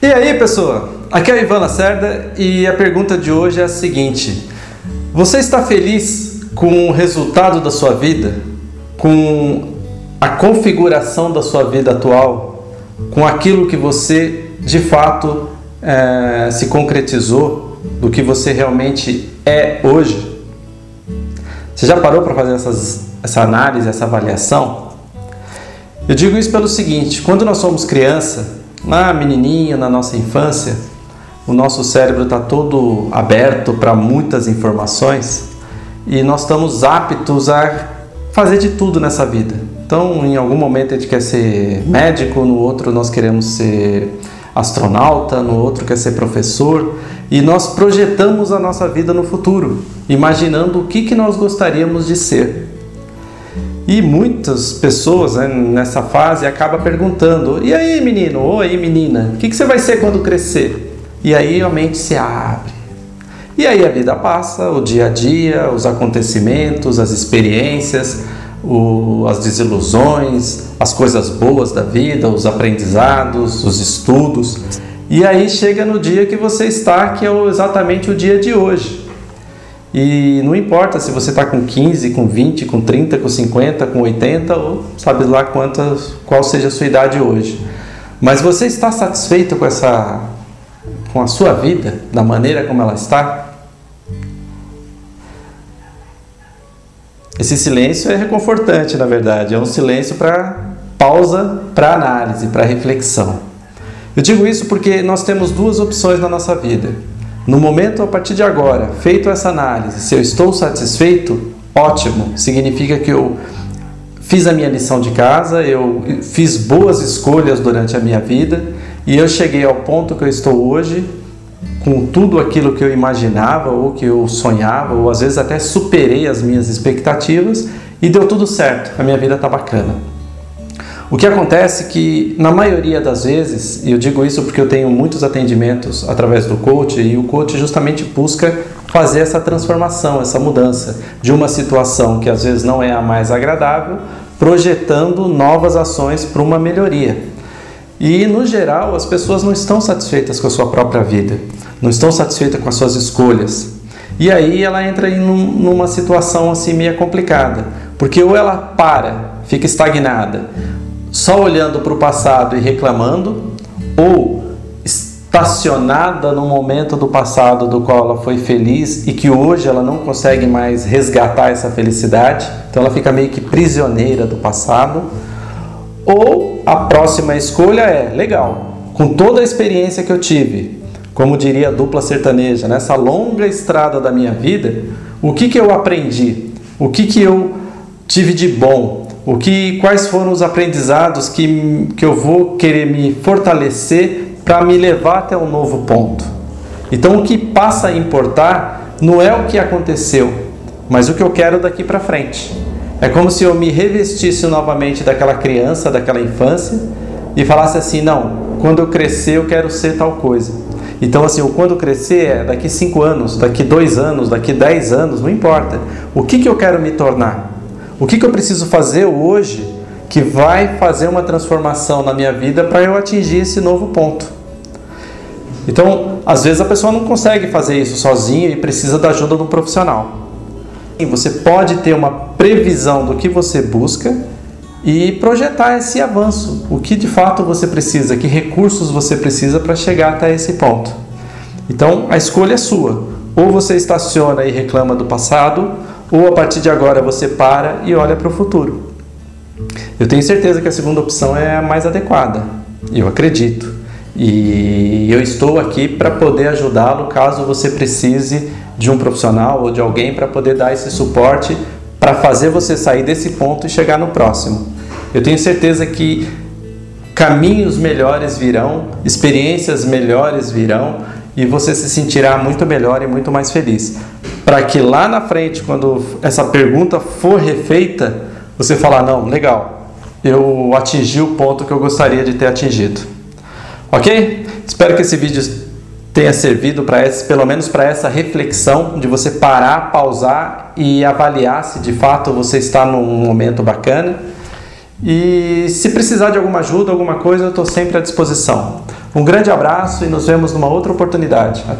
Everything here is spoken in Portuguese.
E aí, pessoa? Aqui é o Ivan Lacerda e a pergunta de hoje é a seguinte: Você está feliz com o resultado da sua vida? Com a configuração da sua vida atual? Com aquilo que você de fato é, se concretizou? Do que você realmente é hoje? Você já parou para fazer essas, essa análise, essa avaliação? Eu digo isso pelo seguinte: quando nós somos criança, lá menininho, na nossa infância, o nosso cérebro está todo aberto para muitas informações e nós estamos aptos a fazer de tudo nessa vida. Então, em algum momento a gente quer ser médico, no outro nós queremos ser astronauta, no outro quer ser professor, e nós projetamos a nossa vida no futuro, imaginando o que, que nós gostaríamos de ser. E muitas pessoas né, nessa fase acabam perguntando: e aí, menino? Ou aí, menina? O que, que você vai ser quando crescer? E aí a mente se abre. E aí a vida passa, o dia a dia, os acontecimentos, as experiências, o, as desilusões, as coisas boas da vida, os aprendizados, os estudos. E aí chega no dia que você está, que é exatamente o dia de hoje. E não importa se você está com 15, com 20, com 30, com 50, com 80 ou sabe lá quantas, qual seja a sua idade hoje. Mas você está satisfeito com essa com a sua vida, da maneira como ela está? Esse silêncio é reconfortante, na verdade, é um silêncio para pausa, para análise, para reflexão. Eu digo isso porque nós temos duas opções na nossa vida no momento, a partir de agora, feito essa análise, se eu estou satisfeito, ótimo, significa que eu fiz a minha lição de casa, eu fiz boas escolhas durante a minha vida e eu cheguei ao ponto que eu estou hoje com tudo aquilo que eu imaginava ou que eu sonhava, ou às vezes até superei as minhas expectativas e deu tudo certo, a minha vida está bacana. O que acontece é que, na maioria das vezes, e eu digo isso porque eu tenho muitos atendimentos através do coach, e o coach justamente busca fazer essa transformação, essa mudança de uma situação que às vezes não é a mais agradável, projetando novas ações para uma melhoria. E no geral, as pessoas não estão satisfeitas com a sua própria vida, não estão satisfeitas com as suas escolhas. E aí ela entra em numa situação assim meio complicada, porque ou ela para, fica estagnada, só olhando para o passado e reclamando, ou estacionada no momento do passado do qual ela foi feliz e que hoje ela não consegue mais resgatar essa felicidade, então ela fica meio que prisioneira do passado. Ou a próxima escolha é: legal, com toda a experiência que eu tive, como diria a dupla sertaneja, nessa longa estrada da minha vida, o que, que eu aprendi? O que, que eu tive de bom? O que, quais foram os aprendizados que, que eu vou querer me fortalecer para me levar até um novo ponto? Então, o que passa a importar não é o que aconteceu, mas o que eu quero daqui para frente. É como se eu me revestisse novamente daquela criança, daquela infância e falasse assim: não, quando eu crescer eu quero ser tal coisa. Então, assim, o quando crescer é daqui cinco anos, daqui dois anos, daqui dez anos, não importa. O que, que eu quero me tornar? O que, que eu preciso fazer hoje que vai fazer uma transformação na minha vida para eu atingir esse novo ponto? Então, às vezes a pessoa não consegue fazer isso sozinha e precisa da ajuda do profissional. E você pode ter uma previsão do que você busca e projetar esse avanço, o que de fato você precisa, que recursos você precisa para chegar até esse ponto. Então, a escolha é sua. Ou você estaciona e reclama do passado, ou a partir de agora você para e olha para o futuro. Eu tenho certeza que a segunda opção é a mais adequada, eu acredito. E eu estou aqui para poder ajudá-lo caso você precise de um profissional ou de alguém para poder dar esse suporte para fazer você sair desse ponto e chegar no próximo. Eu tenho certeza que caminhos melhores virão, experiências melhores virão e você se sentirá muito melhor e muito mais feliz. Para que lá na frente, quando essa pergunta for refeita, você falar: não, legal, eu atingi o ponto que eu gostaria de ter atingido. Ok? Espero que esse vídeo tenha servido para pelo menos para essa reflexão de você parar, pausar e avaliar se de fato você está num momento bacana. E se precisar de alguma ajuda, alguma coisa, eu estou sempre à disposição. Um grande abraço e nos vemos numa outra oportunidade. Até